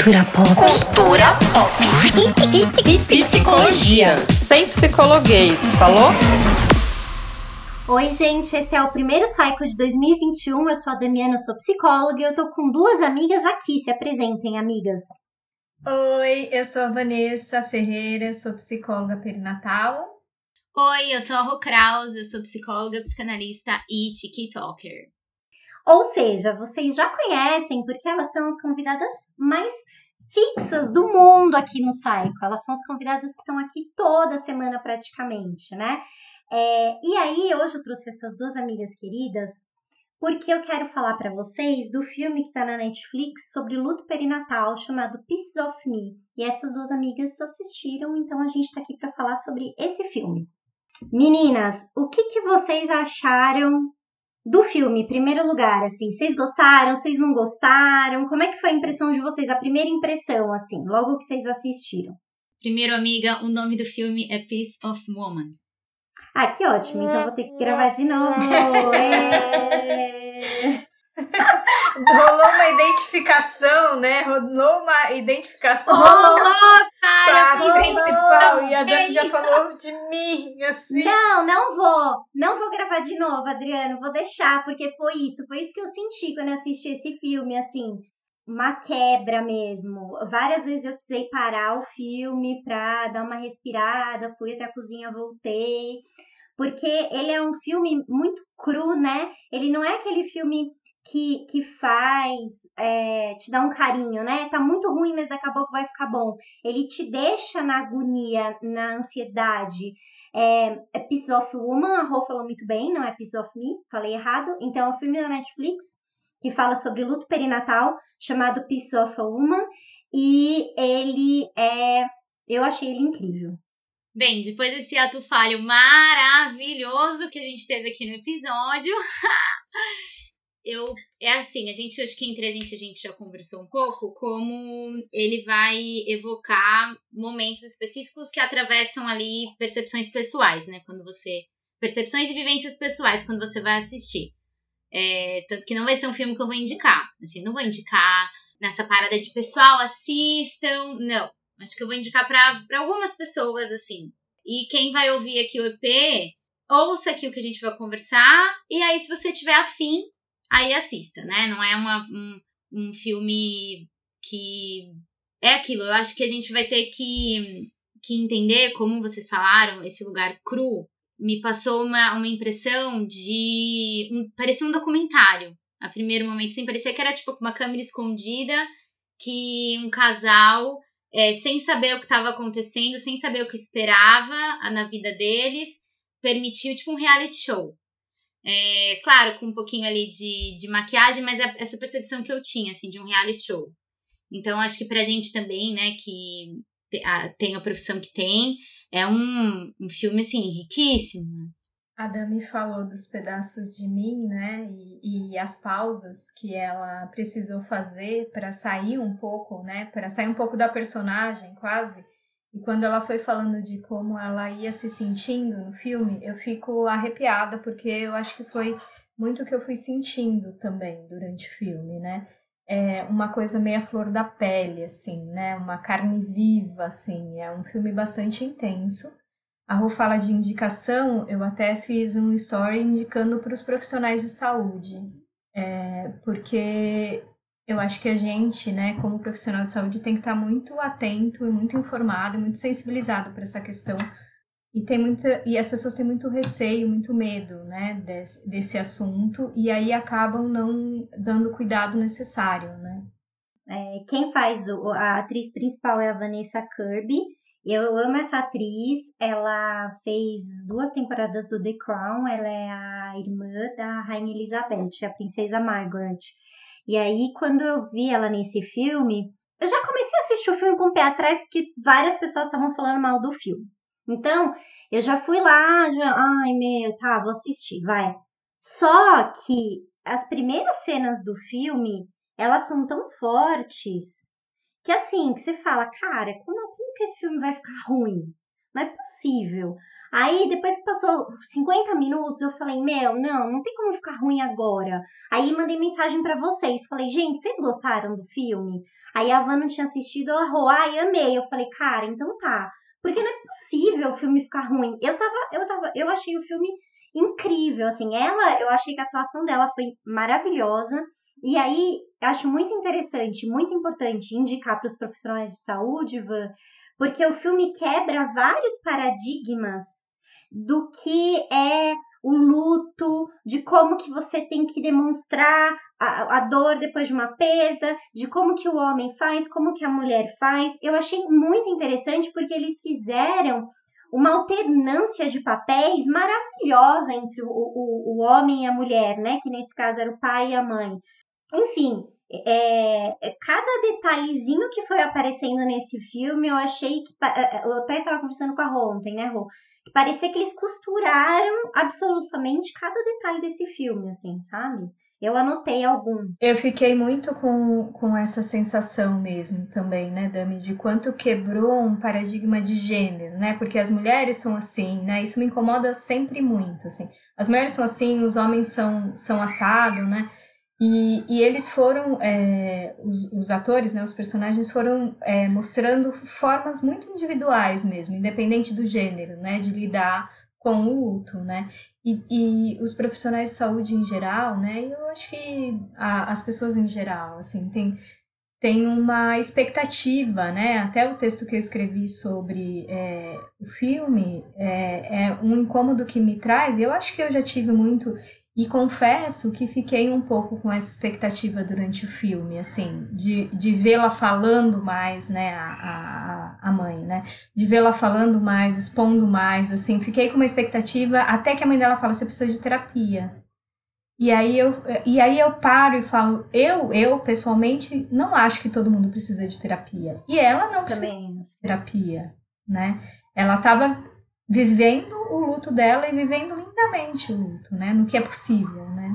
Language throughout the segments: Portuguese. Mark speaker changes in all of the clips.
Speaker 1: Cultura pop.
Speaker 2: Cultura pop. Psicologia.
Speaker 3: Sem psicologuês, falou?
Speaker 4: Oi, gente, esse é o primeiro Cycle de 2021. Eu sou a Damiana, eu sou psicóloga e eu tô com duas amigas aqui. Se apresentem, amigas.
Speaker 5: Oi, eu sou a Vanessa Ferreira, sou psicóloga perinatal.
Speaker 6: Oi, eu sou a Rô Kraus, eu sou psicóloga, psicanalista e TikToker.
Speaker 4: Ou seja, vocês já conhecem porque elas são as convidadas mais fixas do mundo aqui no Psycho. Elas são as convidadas que estão aqui toda semana praticamente, né? É, e aí, hoje eu trouxe essas duas amigas queridas porque eu quero falar para vocês do filme que está na Netflix sobre luto perinatal chamado Pieces of Me. E essas duas amigas assistiram, então a gente está aqui para falar sobre esse filme. Meninas, o que, que vocês acharam do filme, primeiro lugar, assim, vocês gostaram, vocês não gostaram? Como é que foi a impressão de vocês, a primeira impressão, assim, logo que vocês assistiram?
Speaker 6: Primeiro, amiga, o nome do filme é Piece of Woman.
Speaker 4: Ah, que ótimo, então vou ter que gravar de novo. É...
Speaker 5: Rolou uma identificação, né? Rolou uma identificação
Speaker 6: Rolou, cara!
Speaker 5: principal. E a Dani já falou de mim, assim.
Speaker 4: Não, não vou. Não vou gravar de novo, Adriano. Vou deixar, porque foi isso. Foi isso que eu senti quando eu assisti esse filme, assim. Uma quebra mesmo. Várias vezes eu precisei parar o filme pra dar uma respirada. Fui até a cozinha, voltei. Porque ele é um filme muito cru, né? Ele não é aquele filme que, que faz, é, te dá um carinho, né? Tá muito ruim, mas daqui a pouco vai ficar bom. Ele te deixa na agonia, na ansiedade. É, é Piece of Woman, a Rô falou muito bem, não é Piece of Me, falei errado. Então, é um filme da Netflix que fala sobre luto perinatal, chamado Piece of a Woman. E ele é. Eu achei ele incrível.
Speaker 6: Bem, depois desse ato falho maravilhoso que a gente teve aqui no episódio, eu é assim, a gente acho que entre a gente a gente já conversou um pouco como ele vai evocar momentos específicos que atravessam ali percepções pessoais, né? Quando você percepções e vivências pessoais quando você vai assistir. É, tanto que não vai ser um filme que eu vou indicar. Assim, não vou indicar nessa parada de pessoal assistam, não. Acho que eu vou indicar para algumas pessoas assim. E quem vai ouvir aqui o EP, ouça aqui o que a gente vai conversar e aí se você tiver afim aí assista, né? Não é uma, um, um filme que é aquilo. Eu acho que a gente vai ter que, que entender, como vocês falaram, esse lugar cru. Me passou uma, uma impressão de. Um, parecia um documentário. A primeiro momento, sim, parecia que era tipo uma câmera escondida, que um casal, é, sem saber o que estava acontecendo, sem saber o que esperava na vida deles, permitiu tipo um reality show. É, claro, com um pouquinho ali de, de maquiagem, mas é essa percepção que eu tinha, assim, de um reality show. Então, acho que pra gente também, né, que tem a profissão que tem, é um, um filme, assim, riquíssimo.
Speaker 5: A Dami falou dos pedaços de mim, né, e, e as pausas que ela precisou fazer para sair um pouco, né, para sair um pouco da personagem, quase. E quando ela foi falando de como ela ia se sentindo no filme, eu fico arrepiada, porque eu acho que foi muito o que eu fui sentindo também durante o filme, né? É uma coisa meio flor da pele, assim, né? Uma carne viva, assim. É um filme bastante intenso. A Rô fala de indicação, eu até fiz um story indicando para os profissionais de saúde, é, porque eu acho que a gente, né, como profissional de saúde, tem que estar muito atento e muito informado muito sensibilizado para essa questão. E tem muita e as pessoas têm muito receio, muito medo, né, desse, desse assunto e aí acabam não dando o cuidado necessário, né?
Speaker 4: É, quem faz o, a atriz principal é a Vanessa Kirby. Eu amo essa atriz. Ela fez duas temporadas do The Crown. Ela é a irmã da Rainha Elizabeth, a princesa Margaret. E aí, quando eu vi ela nesse filme, eu já comecei a assistir o filme com o pé atrás, porque várias pessoas estavam falando mal do filme. Então, eu já fui lá, já, ai meu, tá, vou assistir, vai. Só que as primeiras cenas do filme, elas são tão fortes que assim, que você fala, cara, como, como que esse filme vai ficar ruim? Não é possível. Aí, depois que passou 50 minutos, eu falei, meu, não, não tem como ficar ruim agora. Aí, mandei mensagem para vocês. Falei, gente, vocês gostaram do filme? Aí, a Van não tinha assistido, ela falou, ai, amei. Eu falei, cara, então tá. Porque não é possível o filme ficar ruim. Eu tava, eu tava, eu achei o filme incrível, assim. Ela, eu achei que a atuação dela foi maravilhosa. E aí, acho muito interessante, muito importante indicar para os profissionais de saúde, Van, porque o filme quebra vários paradigmas do que é o luto, de como que você tem que demonstrar a, a, dor depois de uma perda, de como que o homem faz, como que a mulher faz. Eu achei muito interessante porque eles fizeram uma alternância de papéis maravilhosa entre o, o, o homem e a mulher, né? Que nesse caso era o pai e a mãe. Enfim, é, é, cada detalhezinho que foi aparecendo nesse filme, eu achei que. É, é, eu até estava conversando com a Rô ontem, né, Rô? Parecia que eles costuraram absolutamente cada detalhe desse filme, assim, sabe? Eu anotei algum.
Speaker 5: Eu fiquei muito com, com essa sensação mesmo também, né, Dami, de quanto quebrou um paradigma de gênero, né? Porque as mulheres são assim, né? Isso me incomoda sempre muito, assim. As mulheres são assim, os homens são, são assado, né? E, e eles foram, é, os, os, atores, né, os personagens foram é, mostrando formas muito individuais mesmo, independente do gênero, né, de lidar com o luto, né, e, e os profissionais de saúde em geral, né, eu acho que a, as pessoas em geral, assim, tem, tem uma expectativa, né, até o texto que eu escrevi sobre é, o filme é, é um incômodo que me traz, eu acho que eu já tive muito e confesso que fiquei um pouco com essa expectativa durante o filme, assim, de, de vê-la falando mais, né, a, a, a mãe, né, de vê-la falando mais, expondo mais, assim, fiquei com uma expectativa até que a mãe dela fala, você precisa de terapia. E aí eu, e aí eu paro e falo, eu, eu pessoalmente não acho que todo mundo precisa de terapia. E ela não precisa Também. de terapia, né? Ela estava vivendo o luto dela e vivendo lindamente o luto, né? No que é possível, né?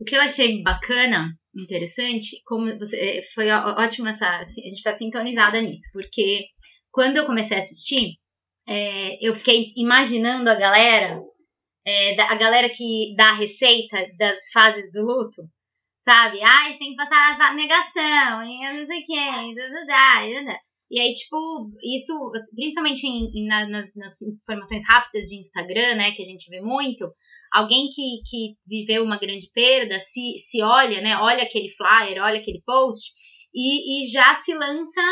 Speaker 6: O que eu achei bacana, interessante, como você, é, foi ótimo essa, a gente está sintonizada nisso, porque quando eu comecei a assistir, é, eu fiquei imaginando a galera, é, a galera que dá a receita das fases do luto, sabe? Ah, tem que passar a negação, e não sei o que, e aí, tipo, isso, principalmente em, na, nas, nas, informações rápidas de Instagram, né, que a gente vê muito, alguém que, que viveu uma grande perda se, se olha, né, olha aquele flyer, olha aquele post e, e já se lança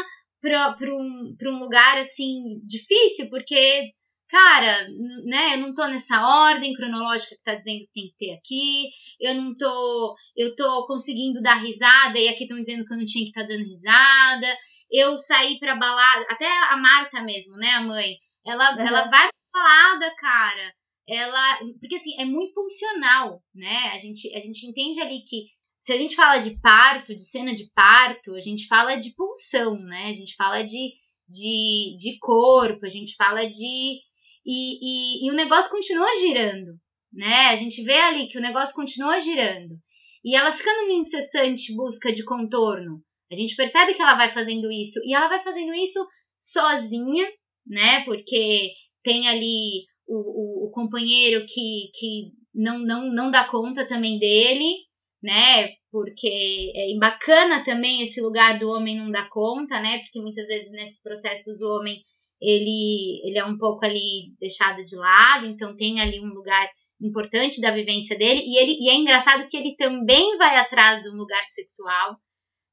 Speaker 6: para um, um lugar, assim, difícil, porque, cara, né, eu não tô nessa ordem cronológica que tá dizendo que tem que ter aqui, eu não tô, eu tô conseguindo dar risada e aqui estão dizendo que eu não tinha que estar tá dando risada, eu sair pra balada, até a Marta mesmo, né, a mãe, ela, uhum. ela vai pra balada, cara. Ela, porque assim, é muito funcional, né? A gente, a gente entende ali que se a gente fala de parto, de cena de parto, a gente fala de pulsão, né? A gente fala de, de, de corpo, a gente fala de. E, e, e o negócio continua girando, né? A gente vê ali que o negócio continua girando. E ela fica numa incessante busca de contorno. A gente percebe que ela vai fazendo isso e ela vai fazendo isso sozinha, né? Porque tem ali o, o, o companheiro que, que não, não, não dá conta também dele, né? Porque é bacana também esse lugar do homem não dar conta, né? Porque muitas vezes nesses processos o homem ele, ele é um pouco ali deixado de lado, então tem ali um lugar importante da vivência dele e ele e é engraçado que ele também vai atrás do lugar sexual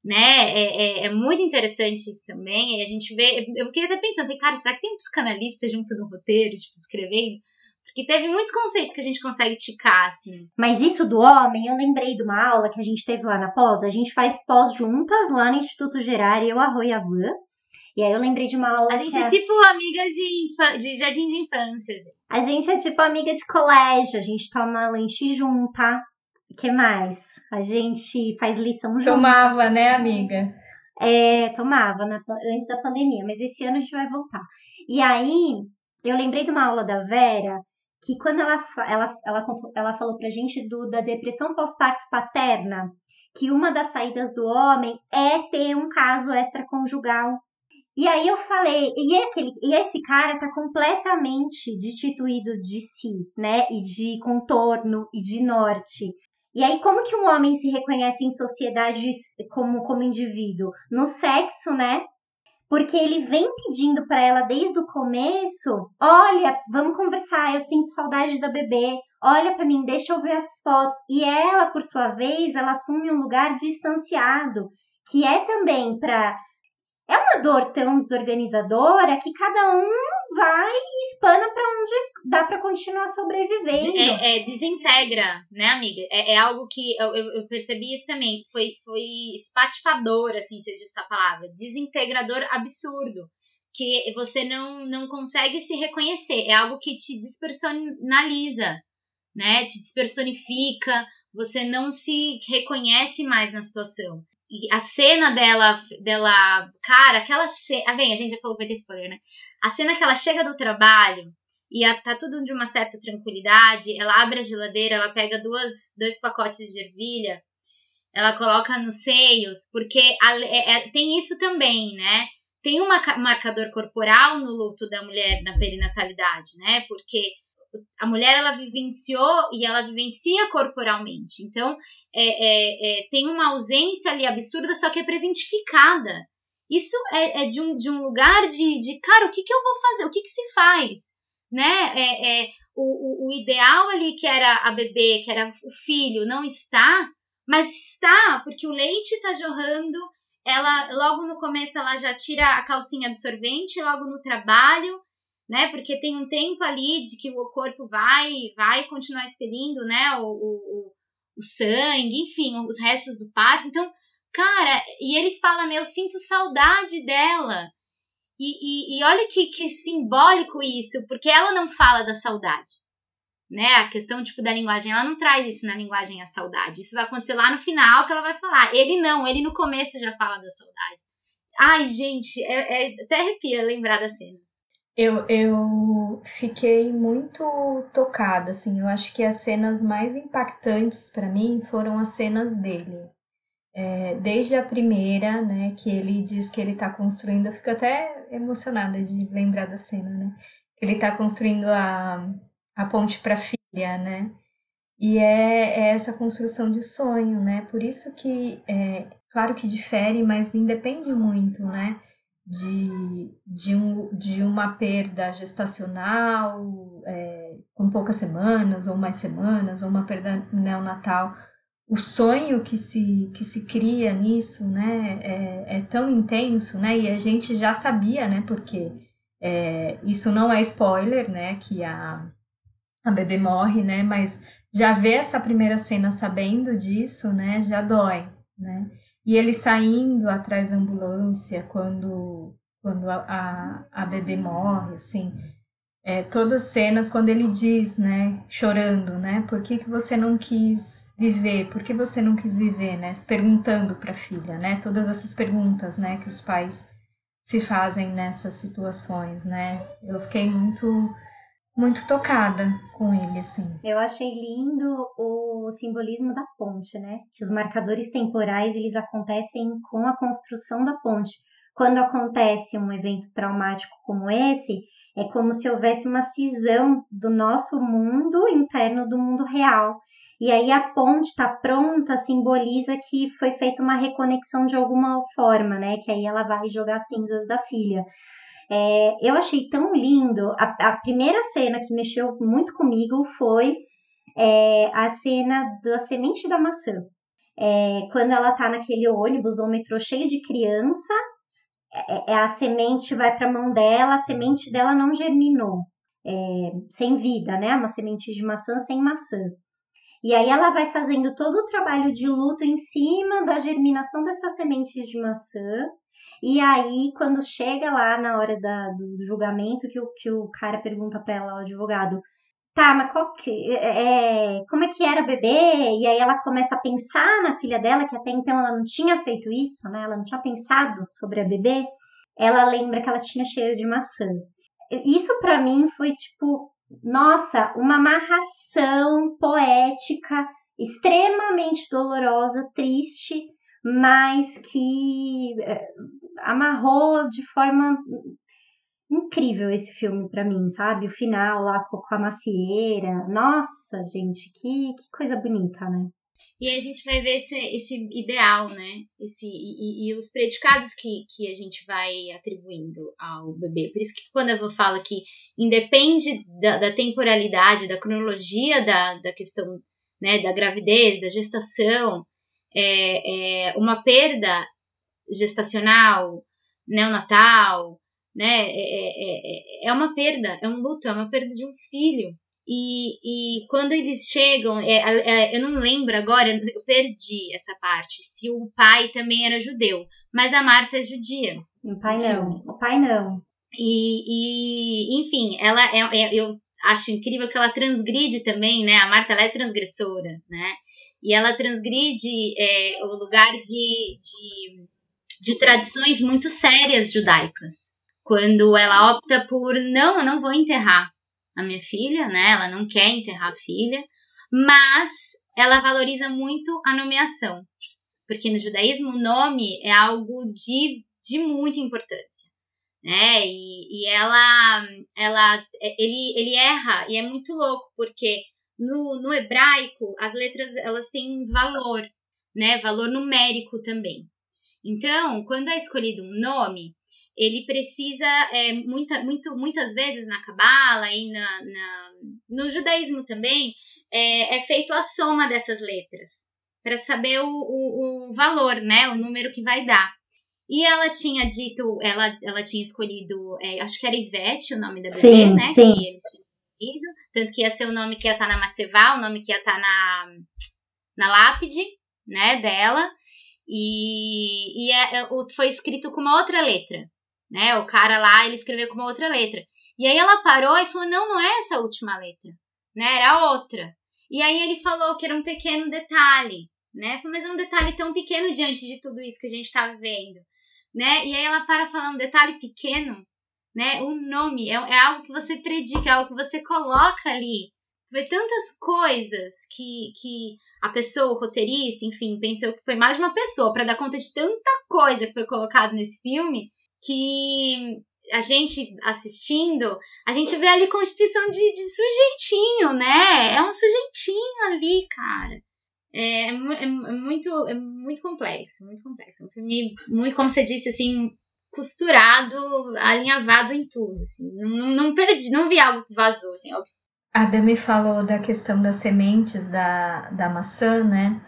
Speaker 6: né? É, é, é, muito interessante isso também. A gente vê. Eu fiquei até pensando, falei, cara, será que tem um psicanalista junto no roteiro, tipo, escrevendo? Porque teve muitos conceitos que a gente consegue ticar, assim.
Speaker 4: Mas isso do homem, eu lembrei de uma aula que a gente teve lá na pós. A gente faz pós juntas lá no Instituto Gerari, eu, a Rô e a Van. E aí eu lembrei de uma aula.
Speaker 6: A gente é,
Speaker 4: é
Speaker 6: tipo amigas de, de jardim de infância. Gente.
Speaker 4: A gente é tipo amiga de colégio, a gente toma lanche junta que mais? A gente faz lição junto.
Speaker 5: Tomava, né, amiga?
Speaker 4: É, tomava na, antes da pandemia, mas esse ano a gente vai voltar. E aí, eu lembrei de uma aula da Vera que quando ela, ela, ela, ela falou pra gente do, da depressão pós-parto paterna, que uma das saídas do homem é ter um caso extraconjugal. E aí eu falei, e, aquele, e esse cara tá completamente destituído de si, né? E de contorno e de norte. E aí, como que um homem se reconhece em sociedade como, como indivíduo? No sexo, né? Porque ele vem pedindo para ela desde o começo: olha, vamos conversar, eu sinto saudade da bebê, olha para mim, deixa eu ver as fotos. E ela, por sua vez, ela assume um lugar distanciado, que é também para uma dor tão desorganizadora que cada um vai e espana para onde dá para continuar sobrevivendo.
Speaker 6: É, é, desintegra, né, amiga? É, é algo que eu, eu, eu, percebi isso também. Foi, foi espatifador, assim, se diz essa palavra. Desintegrador absurdo. Que você não, não consegue se reconhecer. É algo que te despersonaliza, né? Te despersonifica. Você não se reconhece mais na situação a cena dela, dela, cara, aquela cena, ah, bem, a gente já falou que vai ter spoiler, né? A cena que ela chega do trabalho e a, tá tudo de uma certa tranquilidade, ela abre a geladeira, ela pega duas, dois pacotes de ervilha, ela coloca nos seios, porque a, é, é, tem isso também, né? Tem um marcador corporal no luto da mulher na perinatalidade, né? Porque a mulher ela vivenciou e ela vivencia corporalmente. Então, é, é, é, tem uma ausência ali absurda, só que é presentificada. Isso é, é, de, um, de um lugar de, de, cara, o que, que eu vou fazer? O que, que se faz? Né? É, é, o, o, o ideal ali que era a bebê, que era o filho, não está, mas está, porque o leite está jorrando, ela logo no começo ela já tira a calcinha absorvente, logo no trabalho, né? Porque tem um tempo ali de que o corpo vai vai continuar expelindo, né? O, o, o sangue, enfim, os restos do parto. Então, cara, e ele fala, meu, eu sinto saudade dela. E, e, e olha que, que simbólico isso, porque ela não fala da saudade. Né? A questão tipo da linguagem, ela não traz isso na linguagem a saudade. Isso vai acontecer lá no final que ela vai falar. Ele não, ele no começo já fala da saudade. Ai, gente, é, é até arrepia lembrar das cenas.
Speaker 5: Eu, eu fiquei muito tocada, assim. Eu acho que as cenas mais impactantes para mim foram as cenas dele. É, desde a primeira, né, que ele diz que ele está construindo, eu fico até emocionada de lembrar da cena, né? Ele está construindo a, a ponte para filha, né? E é, é, essa construção de sonho, né? Por isso que, é, claro que difere, mas independe muito, né? De, de, um, de uma perda gestacional é, com poucas semanas ou mais semanas, ou uma perda neonatal, o sonho que se, que se cria nisso né, é, é tão intenso, né, e a gente já sabia, né, porque é, isso não é spoiler, né, que a, a bebê morre, né, mas já ver essa primeira cena sabendo disso, né, já dói, né, e ele saindo atrás da ambulância quando, quando a, a, a bebê morre, assim, é, todas as cenas quando ele diz, né, chorando, né, por que, que você não quis viver, por que você não quis viver, né, perguntando para a filha, né, todas essas perguntas, né, que os pais se fazem nessas situações, né, eu fiquei muito muito tocada com ele, assim.
Speaker 4: Eu achei lindo o simbolismo da ponte, né? Que os marcadores temporais, eles acontecem com a construção da ponte. Quando acontece um evento traumático como esse, é como se houvesse uma cisão do nosso mundo interno do mundo real. E aí a ponte está pronta, simboliza que foi feita uma reconexão de alguma forma, né? Que aí ela vai jogar cinzas da filha. É, eu achei tão lindo. A, a, primeira cena que mexeu muito comigo foi é, a cena da semente da maçã. É, quando ela tá naquele ônibus ou metrô cheio de criança, é, é a semente vai para a mão dela, a semente dela não germinou, é, sem vida, né? Uma semente de maçã sem maçã. E aí ela vai fazendo todo o trabalho de luto em cima da germinação dessas sementes de maçã e aí, quando chega lá na hora da, do julgamento, que o, que o cara pergunta pra ela, o advogado, tá, mas qual que, é, é, como é que era bebê? E aí ela começa a pensar na filha dela, que até então ela não tinha feito isso, né? Ela não tinha pensado sobre a bebê. Ela lembra que ela tinha cheiro de maçã. Isso para mim foi tipo, nossa, uma amarração poética extremamente dolorosa, triste, mas que é, amarrou de forma incrível esse filme para mim, sabe? O final lá com a macieira. Nossa, gente, que, que coisa bonita, né?
Speaker 6: E a gente vai ver esse, esse ideal, né? Esse, e, e, os predicados que, que a gente vai atribuindo ao bebê. Por isso que quando eu falo que independe da, da temporalidade, da cronologia da, da questão né, da gravidez, da gestação, é, é uma perda gestacional, neonatal, né? É, é, é, é uma perda, é um luto, é uma perda de um filho. E, e quando eles chegam, é, é, eu não lembro agora, eu perdi essa parte, se o pai também era judeu, mas a Marta é judia.
Speaker 4: O pai não, o pai não.
Speaker 6: E, e enfim, ela é, é, eu acho incrível que ela transgride também, né? A Marta ela é transgressora, né? E ela transgride é, o lugar de, de, de tradições muito sérias judaicas. Quando ela opta por, não, eu não vou enterrar a minha filha, né? Ela não quer enterrar a filha, mas ela valoriza muito a nomeação, porque no judaísmo o nome é algo de, de muita importância, né? E, e ela, ela, ele, ele erra e é muito louco porque no, no hebraico as letras elas têm valor, né? Valor numérico também. Então, quando é escolhido um nome, ele precisa, é, muita, muito, muitas vezes na Cabala e na, na, no judaísmo também, é, é feito a soma dessas letras para saber o, o, o, valor, né, o número que vai dar. E ela tinha dito, ela, ela tinha escolhido, é, acho que era Ivete o nome da bebê,
Speaker 4: sim,
Speaker 6: né?
Speaker 4: Sim.
Speaker 6: Que eles tanto que ia ser o nome que ia estar tá na Matsevá, o nome que ia estar tá na, na lápide, né, dela. E, e é, é foi escrito com uma outra letra né? O cara lá, ele escreveu com uma outra letra. E aí ela parou e falou: "Não, não é essa última letra, né? Era outra". E aí ele falou que era um pequeno detalhe, né? Mas é um detalhe tão pequeno diante de tudo isso que a gente está vivendo, né? E aí ela para falar um detalhe pequeno, né? O nome é, é algo que você predica, é algo que você coloca ali. Vê tantas coisas que, que a pessoa, o roteirista, enfim, pensou que foi mais de uma pessoa para dar conta de tanta coisa que foi colocado nesse filme que a gente assistindo, a gente vê ali constituição de, de sujeitinho, né? É um sujeitinho ali, cara. É, é, é, muito, é muito complexo, muito complexo. Um filme, muito, como você disse, assim, costurado, alinhavado em tudo. Assim. Não, não, perdi, não vi algo que vazou. Assim,
Speaker 5: A Dami falou da questão das sementes da, da maçã, né?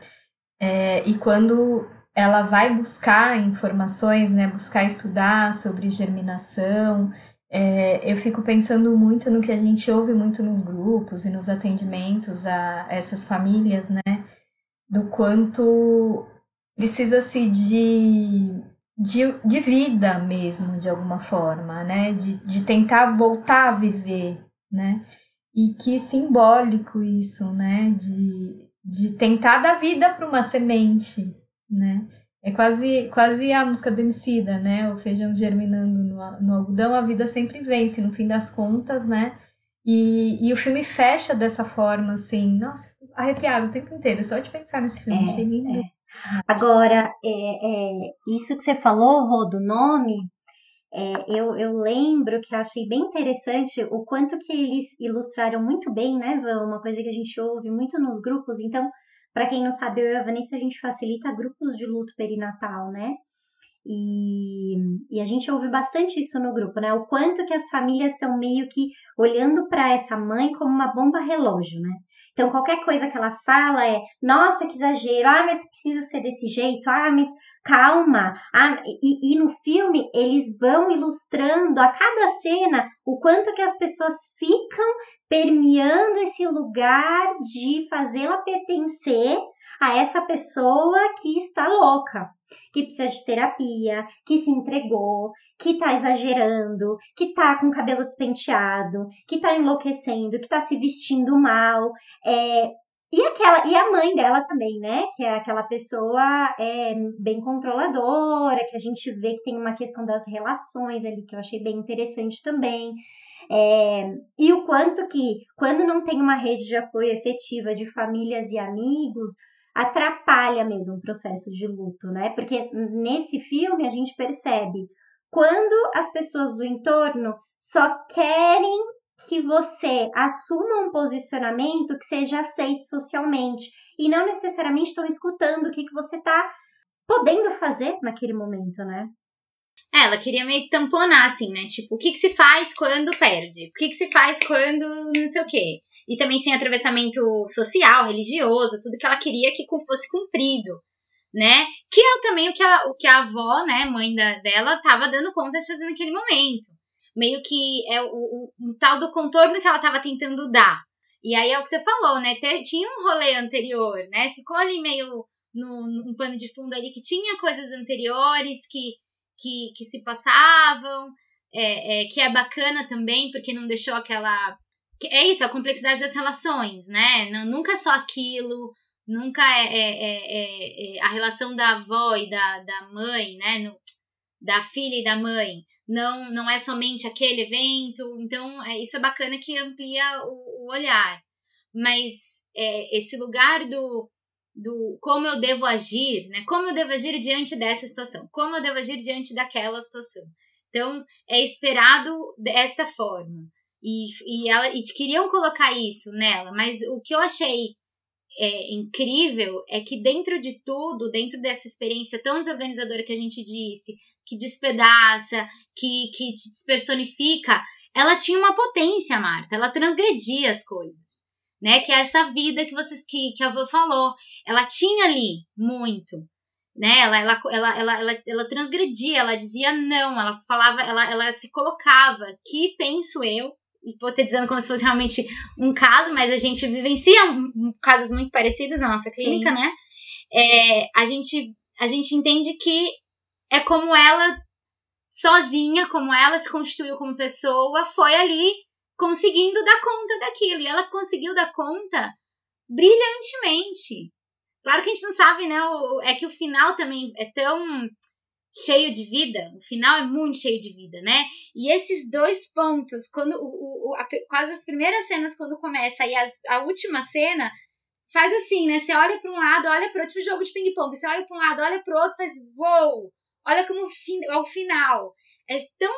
Speaker 5: É, e quando ela vai buscar informações, né, buscar estudar sobre germinação. É, eu fico pensando muito no que a gente ouve muito nos grupos e nos atendimentos a essas famílias, né, do quanto precisa-se de, de, de vida mesmo, de alguma forma, né, de, de tentar voltar a viver, né, e que simbólico isso, né, de, de tentar dar vida para uma semente, né? É quase, quase a música do Emicida, né? O feijão germinando no, no algodão, a vida sempre vence, no fim das contas, né? E, e o filme fecha dessa forma, assim, nossa, arrepiado o tempo inteiro, só de pensar nesse filme, é, achei lindo. É.
Speaker 4: Agora, é, é, isso que você falou, Rô, do nome, é, eu, eu lembro que achei bem interessante o quanto que eles ilustraram muito bem, né, Uma coisa que a gente ouve muito nos grupos, então para quem não sabe, eu e a Vanessa, a gente facilita grupos de luto perinatal, né? E, e, a gente ouve bastante isso no grupo, né? O quanto que as famílias estão meio que olhando para essa mãe como uma bomba relógio, né? Então, qualquer coisa que ela fala é: nossa, que exagero, ah, mas precisa ser desse jeito, ah, mas calma. Ah, e, e no filme, eles vão ilustrando a cada cena o quanto que as pessoas ficam permeando esse lugar de fazê-la pertencer a essa pessoa que está louca, que precisa de terapia, que se entregou, que está exagerando, que está com o cabelo despenteado, que está enlouquecendo, que está se vestindo mal. É, e aquela e a mãe dela também, né? Que é aquela pessoa é, bem controladora, que a gente vê que tem uma questão das relações ali que eu achei bem interessante também. É, e o quanto que, quando não tem uma rede de apoio efetiva de famílias e amigos, atrapalha mesmo o processo de luto, né? Porque nesse filme a gente percebe quando as pessoas do entorno só querem que você assuma um posicionamento que seja aceito socialmente e não necessariamente estão escutando o que, que você está podendo fazer naquele momento, né?
Speaker 6: É, ela queria meio que tamponar, assim, né? Tipo, o que, que se faz quando perde? O que, que se faz quando não sei o quê? E também tinha atravessamento social, religioso, tudo que ela queria que fosse cumprido, né? Que é também o que a, o que a avó, né, mãe da, dela, estava dando conta de fazer naquele momento. Meio que é o, o, o tal do contorno que ela estava tentando dar. E aí é o que você falou, né? Tinha um rolê anterior, né? Ficou ali meio no, num pano de fundo ali que tinha coisas anteriores que, que, que se passavam, é, é, que é bacana também, porque não deixou aquela. É isso, a complexidade das relações, né? Não, nunca só aquilo, nunca é, é, é, é, a relação da avó e da, da mãe, né? No, da filha e da mãe. Não, não é somente aquele evento. Então, é, isso é bacana que amplia o, o olhar. Mas é, esse lugar do, do como eu devo agir, né? Como eu devo agir diante dessa situação? Como eu devo agir diante daquela situação? Então, é esperado desta forma. E, e, ela, e queriam colocar isso nela, mas o que eu achei é, incrível é que dentro de tudo, dentro dessa experiência tão desorganizadora que a gente disse, que despedaça, que, que te despersonifica, ela tinha uma potência, Marta. Ela transgredia as coisas né? Que é essa vida que vocês que, que a avó falou. Ela tinha ali muito, né? Ela, ela, ela, ela, ela, ela transgredia, ela dizia não, ela falava, ela, ela se colocava, que penso eu, vou te dizendo como se fosse realmente um caso, mas a gente vivencia casos muito parecidos na nossa clínica, Sim. né? É, a, gente, a gente entende que é como ela sozinha, como ela se constituiu como pessoa, foi ali conseguindo dar conta daquilo. E ela conseguiu dar conta brilhantemente. Claro que a gente não sabe, né? é que o final também é tão cheio de vida. O final é muito cheio de vida, né? E esses dois pontos, quando o, o a, quase as primeiras cenas quando começa e as, a última cena faz assim, né? Você olha para um lado, olha para outro, tipo jogo de ping-pong. Você olha para um lado, olha para outro, faz uou! Olha como é o final. É tão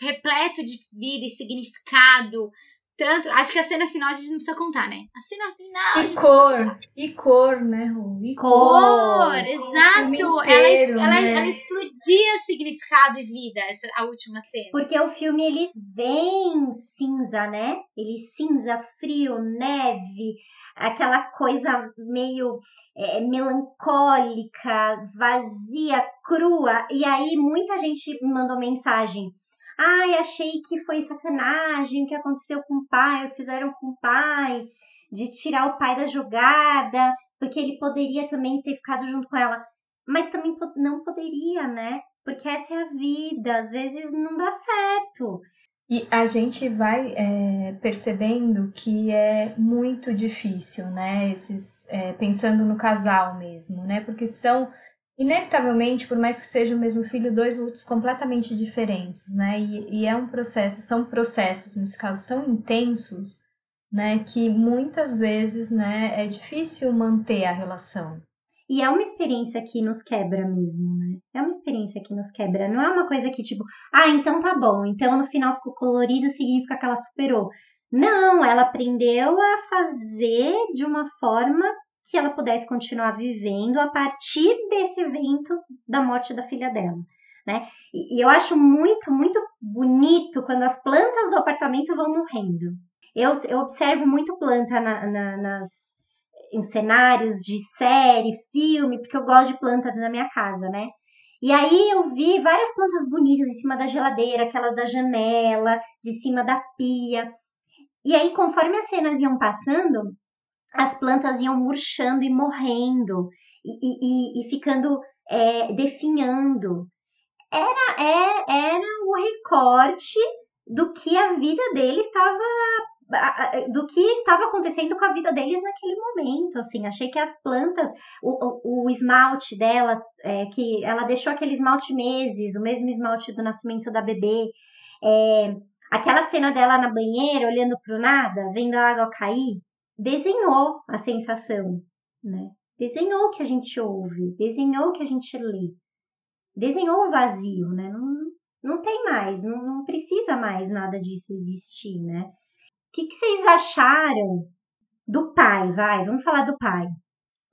Speaker 6: repleto de vida e significado. Tanto, acho que a cena final a gente não precisa contar, né? A cena final.
Speaker 5: E cor, e cor, né, Ru?
Speaker 6: E cor, cor exato. Inteiro, ela, né? ela, ela, explodia significado e vida, essa a última cena.
Speaker 4: Porque o filme ele vem cinza, né? Ele cinza, frio, neve, aquela coisa meio é, melancólica, vazia, crua. E aí muita gente mandou mensagem Ai, achei que foi sacanagem o que aconteceu com o pai, o que fizeram com o pai, de tirar o pai da jogada, porque ele poderia também ter ficado junto com ela. Mas também não poderia, né? Porque essa é a vida, às vezes não dá certo.
Speaker 5: E a gente vai é, percebendo que é muito difícil, né? Esses, é, pensando no casal mesmo, né? Porque são inevitavelmente, por mais que seja o mesmo filho, dois lutos completamente diferentes, né? E, e, é um processo, são processos, nesse caso, tão intensos, né? Que muitas vezes, né, é difícil manter a relação.
Speaker 4: E é uma experiência que nos quebra mesmo, né? É uma experiência que nos quebra. Não é uma coisa que, tipo, ah, então tá bom, então no final ficou colorido, significa que ela superou. Não, ela aprendeu a fazer de uma forma que ela pudesse continuar vivendo a partir desse evento da morte da filha dela. Né? E, e eu acho muito, muito bonito quando as plantas do apartamento vão morrendo. Eu, eu observo muito planta na, na, nas, em cenários de série, filme, porque eu gosto de planta na minha casa, né? E aí eu vi várias plantas bonitas em cima da geladeira, aquelas da janela, de cima da pia. E aí, conforme as cenas iam passando, as plantas iam murchando e morrendo e, e, e ficando é, definhando. Era, é, era o recorte do que a vida deles estava do que estava acontecendo com a vida deles naquele momento, assim, achei que as plantas, o, o, o esmalte dela, é, que ela deixou aquele esmalte meses, o mesmo esmalte do nascimento da bebê, é, aquela cena dela na banheira, olhando para o nada, vendo a água cair, desenhou a sensação, né? desenhou o que a gente ouve, desenhou o que a gente lê, desenhou o vazio, né? Não, não tem mais, não, não precisa mais nada disso existir, né? O que, que vocês acharam do pai? Vai, vamos falar do pai.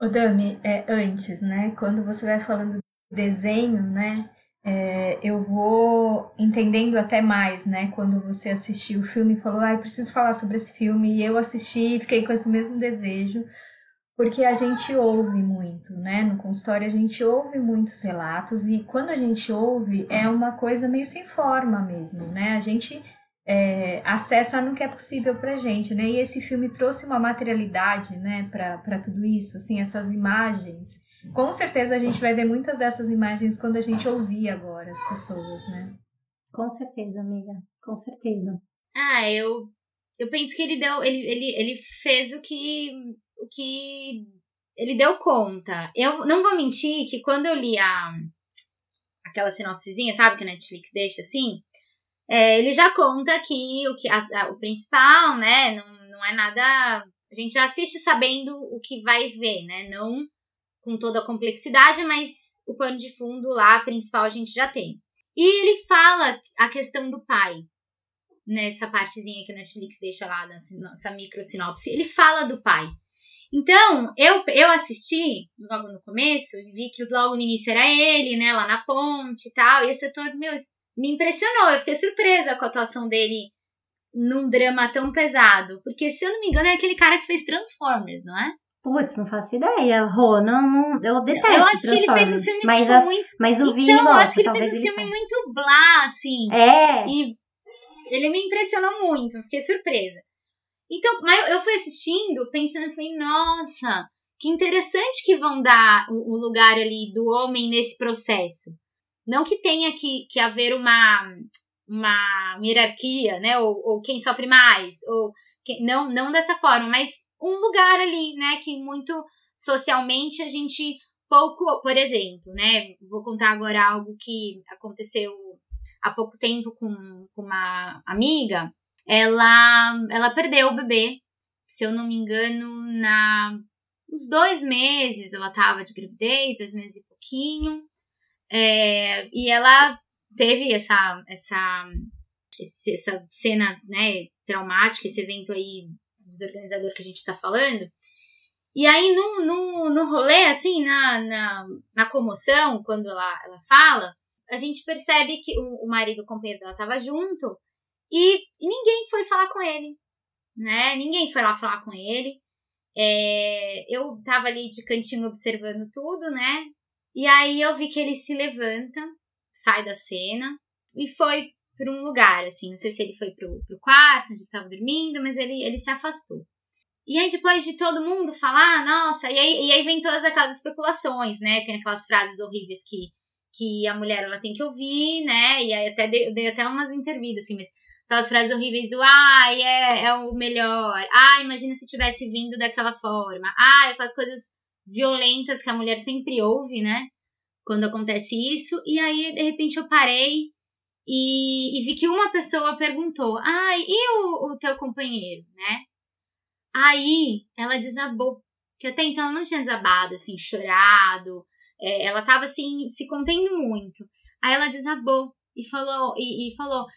Speaker 5: O Dami, é, antes, né? Quando você vai falando desenho, né? É, eu vou entendendo até mais, né? Quando você assistiu o filme e falou, ah, preciso falar sobre esse filme, e eu assisti e fiquei com esse mesmo desejo, porque a gente ouve muito, né? No consultório a gente ouve muitos relatos, e quando a gente ouve é uma coisa meio sem forma mesmo, né? A gente é, acessa no que é possível pra gente, né? E esse filme trouxe uma materialidade, né, para tudo isso, assim, essas imagens com certeza a gente vai ver muitas dessas imagens quando a gente ouvir agora as pessoas, né?
Speaker 4: Com certeza, amiga. Com certeza.
Speaker 6: Ah, eu eu penso que ele deu ele, ele, ele fez o que o que ele deu conta. Eu não vou mentir que quando eu li a aquela sinopsezinha, sabe que a Netflix deixa assim, é, ele já conta que o que a, a, o principal, né, não, não é nada, a gente já assiste sabendo o que vai ver, né? Não com toda a complexidade, mas o pano de fundo lá principal a gente já tem. E ele fala a questão do pai, nessa partezinha que a Netflix deixa lá, nessa micro sinopse. Ele fala do pai. Então, eu, eu assisti logo no começo e vi que logo no início era ele, né, lá na ponte e tal. E esse ator, meu, me impressionou. Eu fiquei surpresa com a atuação dele num drama tão pesado. Porque, se eu não me engano, é aquele cara que fez Transformers, não é?
Speaker 4: Putz, não faço ideia. Rô, não, não, eu detesto
Speaker 6: Eu acho que ele fez um filme,
Speaker 4: mas
Speaker 6: tipo,
Speaker 4: as,
Speaker 6: muito...
Speaker 4: Mas o Vini
Speaker 6: então, eu acho que ele fez um
Speaker 4: ele
Speaker 6: filme
Speaker 4: saiba.
Speaker 6: muito blá, assim.
Speaker 4: É.
Speaker 6: E ele me impressionou muito, eu fiquei surpresa. Então, mas eu fui assistindo, pensando, falei, nossa, que interessante que vão dar o, o lugar ali do homem nesse processo. Não que tenha que, que haver uma, uma hierarquia, né? Ou, ou quem sofre mais, ou quem, não, não dessa forma, mas um lugar ali, né? Que muito socialmente a gente pouco, por exemplo, né? Vou contar agora algo que aconteceu há pouco tempo com, com uma amiga. Ela, ela perdeu o bebê, se eu não me engano, na uns dois meses ela tava de gravidez, dois meses e pouquinho. É, e ela teve essa, essa, essa cena né, traumática, esse evento aí desorganizador que a gente tá falando. E aí, no, no, no rolê, assim, na, na, na comoção, quando ela, ela fala, a gente percebe que o, o marido, o companheiro dela, tava junto e, ninguém foi falar com ele, né? Ninguém foi lá falar com ele. É, eu tava ali de cantinho observando tudo, né? E aí eu vi que ele se levanta, sai da cena e foi para um lugar, assim. Não sei se ele foi pro, pro quarto, onde ele tava dormindo, mas ele, ele se afastou. E aí, depois de todo mundo falar, nossa, e aí, e aí vem todas aquelas especulações, né? Tem aquelas frases horríveis que, que a mulher ela tem que ouvir, né? E aí até dei, dei até umas intervidas, assim, mas aquelas frases horríveis do ai, é, é o melhor, ai, imagina se tivesse vindo daquela forma, ai, aquelas coisas violentas que a mulher sempre ouve, né? Quando acontece isso. E aí, de repente, eu parei e, e vi que uma pessoa perguntou: ai, e o, o teu companheiro, né? Aí ela desabou. Que até então ela não tinha desabado, assim, chorado. É, ela tava, assim, se contendo muito. Aí ela desabou e falou, e, e falou,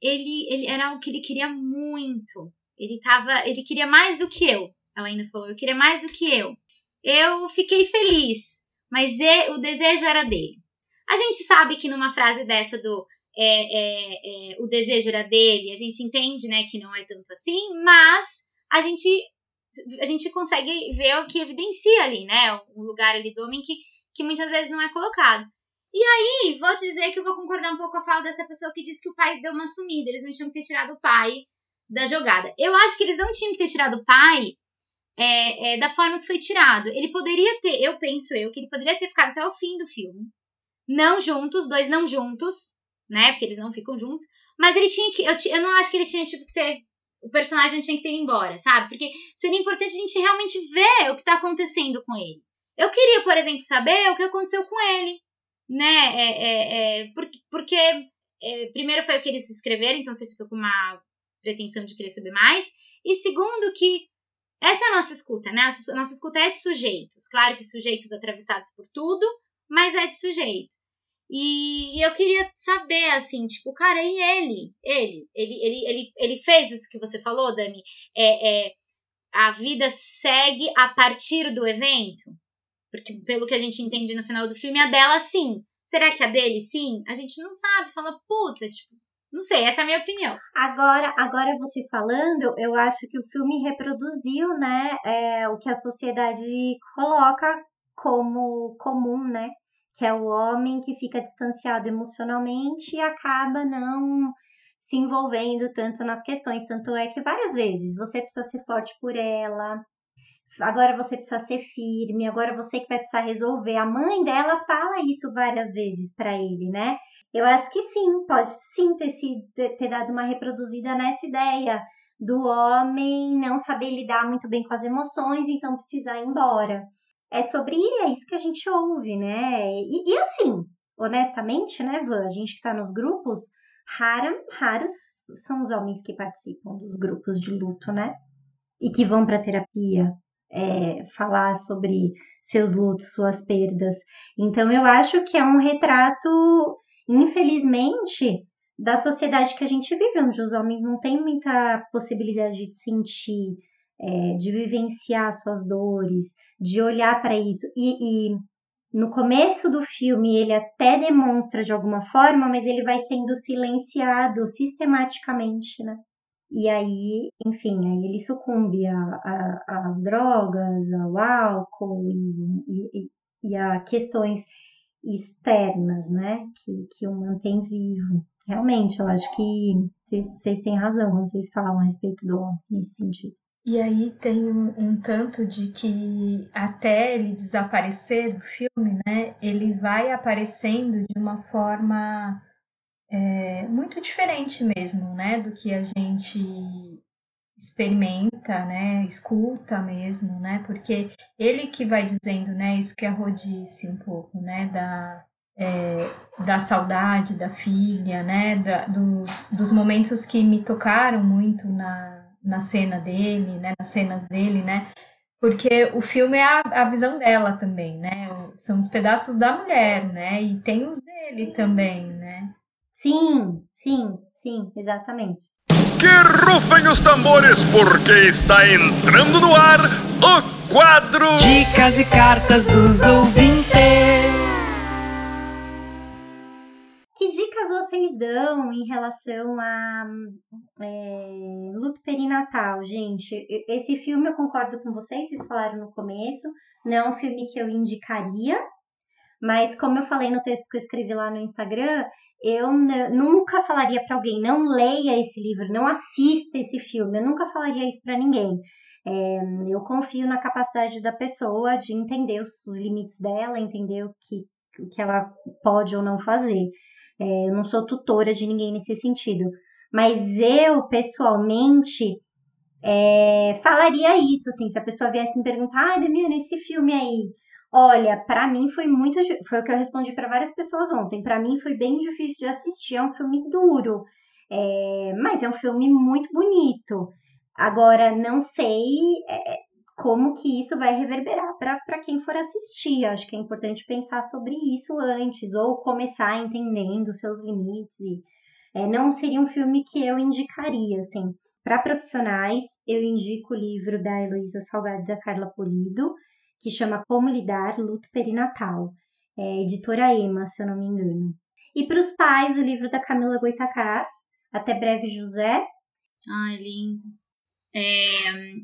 Speaker 6: ele, ele era algo que ele queria muito. Ele tava, ele queria mais do que eu. Ela ainda falou, eu queria mais do que eu. Eu fiquei feliz, mas o desejo era dele. A gente sabe que numa frase dessa do é, é, é, o desejo era dele, a gente entende, né, que não é tanto assim, mas a gente a gente consegue ver o que evidencia ali, né, o lugar ali do homem que, que muitas vezes não é colocado. E aí, vou dizer que eu vou concordar um pouco com a fala dessa pessoa que disse que o pai deu uma sumida, eles não tinham que ter tirado o pai da jogada. Eu acho que eles não tinham que ter tirado o pai é, é, da forma que foi tirado. Ele poderia ter, eu penso eu, que ele poderia ter ficado até o fim do filme. Não juntos, dois não juntos, né? Porque eles não ficam juntos. Mas ele tinha que. Eu, eu não acho que ele tinha que ter. O personagem tinha que ter ido embora, sabe? Porque seria importante a gente realmente ver o que tá acontecendo com ele. Eu queria, por exemplo, saber o que aconteceu com ele, né? É, é, é, porque, porque é, primeiro foi o que eles escreveram, então você fica com uma pretensão de querer saber mais. E segundo, que Essa é a nossa escuta, né? A nossa escuta é de sujeitos. Claro que sujeitos atravessados por tudo, mas é de sujeito. E, eu queria saber, assim, tipo, cara, e ele? Ele? Ele, ele, ele, ele fez isso que você falou, Dani? É, é, a vida segue a partir do evento? Porque, pelo que a gente entende no final do filme, a dela sim. Será que a dele sim? A gente não sabe. Fala, puta, tipo, não sei, essa é a minha opinião.
Speaker 4: Agora, agora você falando, eu acho que o filme reproduziu, né, é, o que a sociedade coloca como comum, né? Que é o homem que fica distanciado emocionalmente e acaba não se envolvendo tanto nas questões. Tanto é que várias vezes você precisa ser forte por ela, agora você precisa ser firme, agora você que vai precisar resolver. A mãe dela fala isso várias vezes para ele, né? Eu acho que sim, pode sim ter, sido, ter dado uma reproduzida nessa ideia do homem não saber lidar muito bem com as emoções, então precisar ir embora. É sobre é isso que a gente ouve, né? E, e assim, honestamente, né, Van, a gente que tá nos grupos, rara, raros são os homens que participam dos grupos de luto, né? E que vão para terapia é, falar sobre seus lutos, suas perdas. Então, eu acho que é um retrato infelizmente, da sociedade que a gente vive, onde os homens não têm muita possibilidade de sentir, é, de vivenciar suas dores, de olhar para isso. E, e no começo do filme ele até demonstra de alguma forma, mas ele vai sendo silenciado sistematicamente, né? E aí, enfim, aí ele sucumbe às drogas, ao álcool e, e, e a questões externas, né, que, que o mantém vivo. Realmente, eu acho que vocês têm razão quando vocês falam a respeito do nesse sentido.
Speaker 5: E aí tem um, um, tanto de que até ele desaparecer do filme, né, ele vai aparecendo de uma forma é, muito diferente mesmo, né, do que a gente experimenta, né, escuta mesmo, né, porque ele que vai dizendo, né, isso que a Rô disse um pouco, né, da, é, da saudade da filha, né, da, dos, dos momentos que me tocaram muito na, na cena dele, né, nas cenas dele, né, porque o filme é a, a visão dela também, né, são os pedaços da mulher, né, e tem os dele também, né.
Speaker 4: Sim, sim, sim, exatamente.
Speaker 1: Que rufem os tambores, porque está entrando no ar o quadro
Speaker 7: Dicas e Cartas dos Ouvintes.
Speaker 4: Que dicas vocês dão em relação a é, luto perinatal, gente? Esse filme eu concordo com vocês, vocês falaram no começo, não é um filme que eu indicaria, mas como eu falei no texto que eu escrevi lá no Instagram, eu nunca falaria para alguém, não leia esse livro, não assista esse filme, eu nunca falaria isso para ninguém. É, eu confio na capacidade da pessoa de entender os, os, limites dela, entender o que, o que ela pode ou não fazer. É, eu não sou tutora de ninguém nesse sentido. Mas eu, pessoalmente, é, falaria isso, assim, se a pessoa viesse me perguntar, ah, Demiana, nesse filme aí, Olha, para mim foi muito. Foi o que eu respondi para várias pessoas ontem. Para mim foi bem difícil de assistir. É um filme duro, é, mas é um filme muito bonito. Agora, não sei é, como que isso vai reverberar para quem for assistir. Acho que é importante pensar sobre isso antes, ou começar entendendo seus limites. E, é, não seria um filme que eu indicaria, assim. Para profissionais, eu indico o livro da Heloísa Salgado e da Carla Polido que chama Como Lidar Luto Perinatal, é editora Ema, se eu não me engano. E para os pais, o livro da Camila Goitacás, Até Breve José.
Speaker 6: Ai, lindo. É,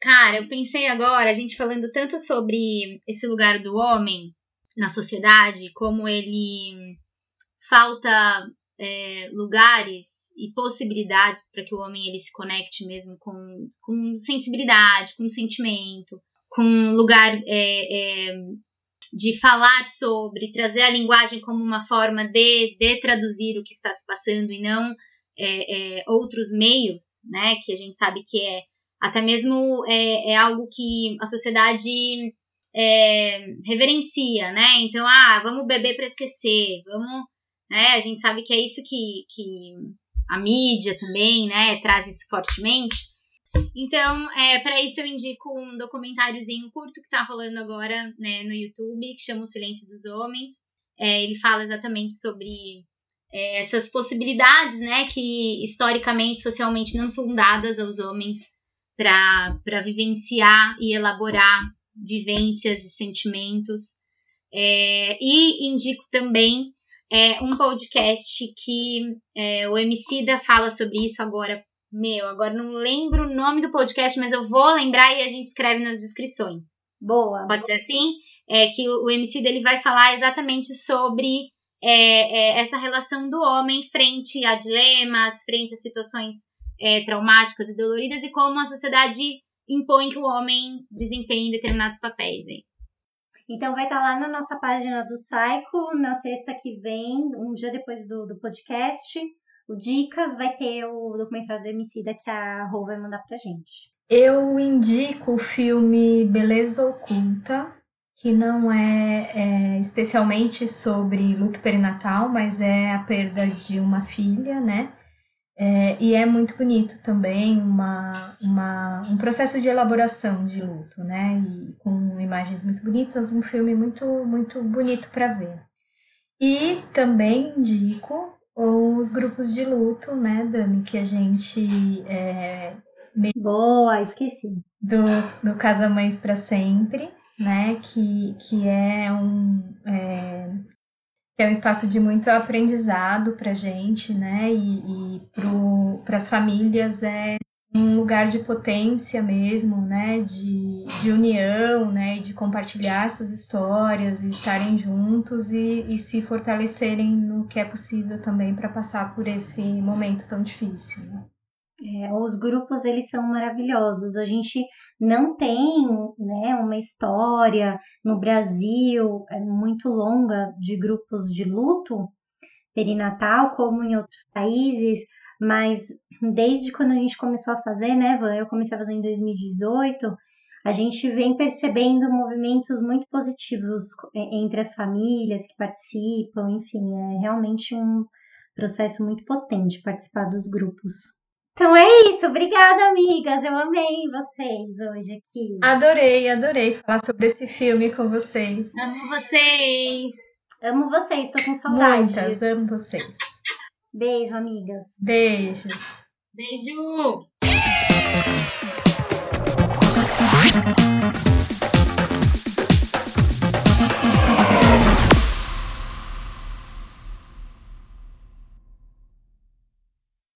Speaker 6: cara, eu pensei agora, a gente falando tanto sobre esse lugar do homem na sociedade, como ele falta é, lugares e possibilidades para que o homem ele se conecte mesmo com, com sensibilidade, com sentimento, com lugar é, é, de falar sobre, trazer a linguagem como uma forma de, de traduzir o que está se passando e não é, é outros meios, né? Que a gente sabe que é até mesmo é, é algo que a sociedade é, reverencia, né? Então, ah, vamos beber para esquecer, vamos, né? A gente sabe que é isso que, que a mídia também, né? Traz isso fortemente. Então, é, para isso eu indico um documentáriozinho curto que tá rolando agora né, no YouTube, que chama O Silêncio dos Homens. É, ele fala exatamente sobre é, essas possibilidades, né, que historicamente, socialmente não são dadas aos homens para vivenciar e elaborar vivências e sentimentos. É, e indico também é, um podcast que é, o Emicida fala sobre isso agora. Meu, agora não lembro o nome do podcast, mas eu vou lembrar e a gente escreve nas descrições.
Speaker 4: Boa.
Speaker 6: Pode ser assim? É que o Emicida ele vai falar exatamente sobre é, é, essa relação do homem frente a dilemas, frente a situações é, traumáticas e doloridas e como a sociedade impõe que o homem desempenhe determinados papéis. Hein?
Speaker 4: Então vai estar lá na nossa página do Psycho, na sexta que vem, um dia depois do, do podcast. O Dicas vai ter o documentário do Emicida que a Rô vai mandar pra gente.
Speaker 5: Eu indico o filme Beleza Oculta, que não é, é, especialmente sobre luto perinatal, mas é a perda de uma filha, né? É, e é muito bonito também, uma, uma, um processo de elaboração de luto, né? E com imagens muito bonitas, um filme muito, muito bonito para ver. E também indico os grupos de luto, né, Dani, que a gente. É,
Speaker 4: Boa, esqueci.
Speaker 5: Do, do Casa Mães para Sempre né? Que, que é um é, é um espaço de muito aprendizado para gente, né? E, e para as famílias é um lugar de potência mesmo, né? De, de união, né? De compartilhar essas histórias e estarem juntos e, e se fortalecerem no que é possível também para passar por esse momento tão difícil. Né?
Speaker 4: É, os grupos eles são maravilhosos. A gente não tem né, uma história no Brasil é, muito longa de grupos de luto perinatal, como em outros países, mas desde quando a gente começou a fazer, né, Van? Eu comecei a fazer em 2018, a gente vem percebendo movimentos muito positivos entre as famílias que participam, enfim, é realmente um processo muito potente participar dos grupos. Então é isso, obrigada, amigas. Eu amei vocês hoje aqui.
Speaker 5: Adorei, adorei falar sobre esse filme com vocês.
Speaker 6: Amo vocês.
Speaker 4: Amo vocês, tô com saudade.
Speaker 5: Muitas, amo vocês.
Speaker 4: Beijo, amigas.
Speaker 5: Beijos.
Speaker 6: Beijo.